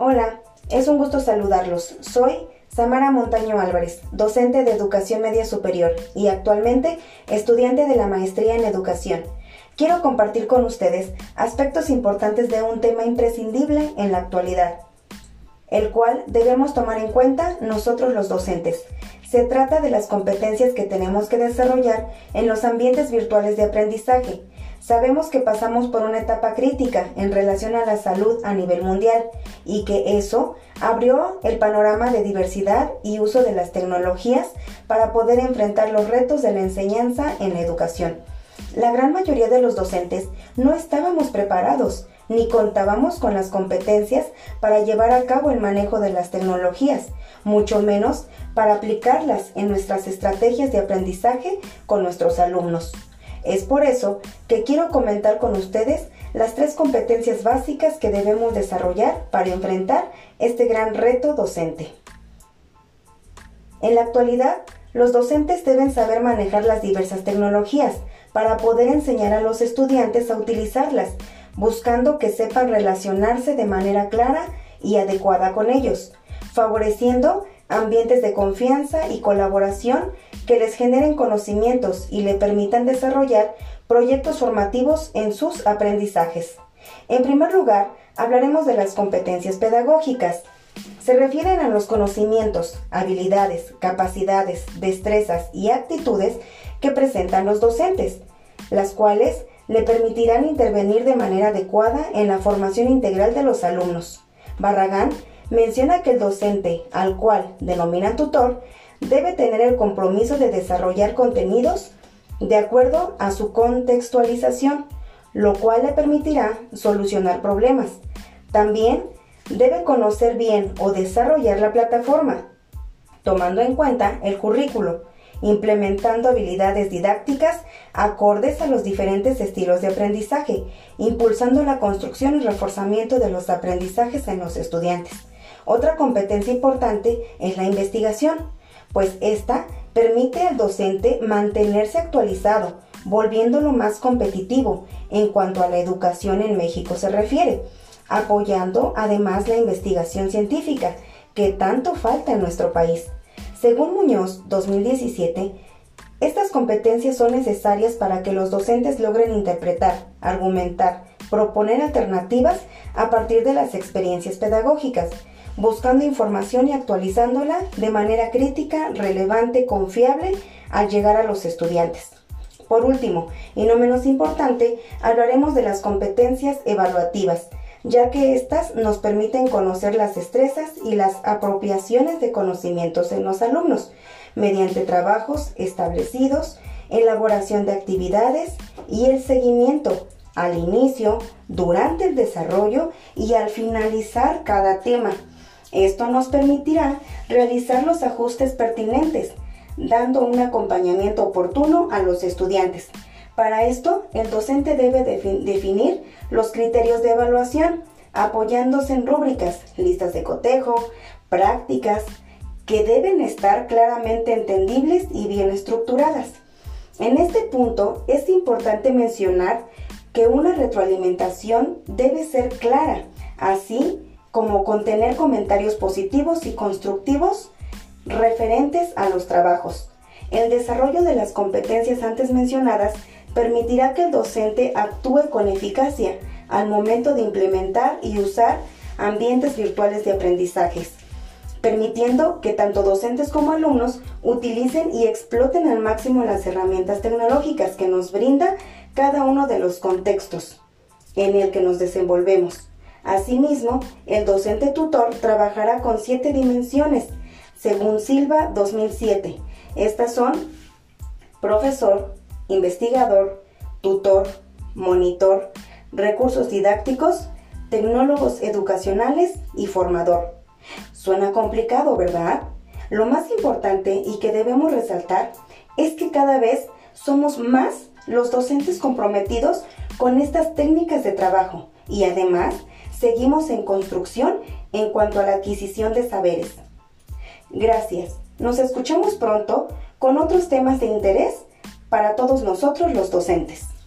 Hola, es un gusto saludarlos. Soy Samara Montaño Álvarez, docente de Educación Media Superior y actualmente estudiante de la Maestría en Educación. Quiero compartir con ustedes aspectos importantes de un tema imprescindible en la actualidad, el cual debemos tomar en cuenta nosotros los docentes. Se trata de las competencias que tenemos que desarrollar en los ambientes virtuales de aprendizaje. Sabemos que pasamos por una etapa crítica en relación a la salud a nivel mundial y que eso abrió el panorama de diversidad y uso de las tecnologías para poder enfrentar los retos de la enseñanza en la educación. La gran mayoría de los docentes no estábamos preparados ni contábamos con las competencias para llevar a cabo el manejo de las tecnologías, mucho menos para aplicarlas en nuestras estrategias de aprendizaje con nuestros alumnos. Es por eso que quiero comentar con ustedes las tres competencias básicas que debemos desarrollar para enfrentar este gran reto docente. En la actualidad, los docentes deben saber manejar las diversas tecnologías para poder enseñar a los estudiantes a utilizarlas, buscando que sepan relacionarse de manera clara y adecuada con ellos, favoreciendo ambientes de confianza y colaboración que les generen conocimientos y le permitan desarrollar proyectos formativos en sus aprendizajes. En primer lugar, hablaremos de las competencias pedagógicas. Se refieren a los conocimientos, habilidades, capacidades, destrezas y actitudes que presentan los docentes, las cuales le permitirán intervenir de manera adecuada en la formación integral de los alumnos. Barragán menciona que el docente, al cual denomina tutor, debe tener el compromiso de desarrollar contenidos de acuerdo a su contextualización, lo cual le permitirá solucionar problemas. También debe conocer bien o desarrollar la plataforma, tomando en cuenta el currículo, implementando habilidades didácticas acordes a los diferentes estilos de aprendizaje, impulsando la construcción y reforzamiento de los aprendizajes en los estudiantes. Otra competencia importante es la investigación, pues esta permite al docente mantenerse actualizado, volviéndolo más competitivo en cuanto a la educación en México se refiere, apoyando además la investigación científica, que tanto falta en nuestro país. Según Muñoz 2017, estas competencias son necesarias para que los docentes logren interpretar, argumentar, proponer alternativas a partir de las experiencias pedagógicas, buscando información y actualizándola de manera crítica, relevante, confiable al llegar a los estudiantes. Por último, y no menos importante, hablaremos de las competencias evaluativas, ya que éstas nos permiten conocer las destrezas y las apropiaciones de conocimientos en los alumnos, mediante trabajos establecidos, elaboración de actividades y el seguimiento al inicio, durante el desarrollo y al finalizar cada tema. Esto nos permitirá realizar los ajustes pertinentes, dando un acompañamiento oportuno a los estudiantes para esto, el docente debe definir los criterios de evaluación, apoyándose en rúbricas, listas de cotejo, prácticas, que deben estar claramente entendibles y bien estructuradas. En este punto es importante mencionar que una retroalimentación debe ser clara, así como contener comentarios positivos y constructivos referentes a los trabajos. El desarrollo de las competencias antes mencionadas permitirá que el docente actúe con eficacia al momento de implementar y usar ambientes virtuales de aprendizajes, permitiendo que tanto docentes como alumnos utilicen y exploten al máximo las herramientas tecnológicas que nos brinda cada uno de los contextos en el que nos desenvolvemos. Asimismo, el docente tutor trabajará con siete dimensiones, según Silva 2007. Estas son profesor, investigador, tutor, monitor, recursos didácticos, tecnólogos educacionales y formador. Suena complicado, ¿verdad? Lo más importante y que debemos resaltar es que cada vez somos más los docentes comprometidos con estas técnicas de trabajo y además seguimos en construcción en cuanto a la adquisición de saberes. Gracias. Nos escuchamos pronto con otros temas de interés para todos nosotros los docentes.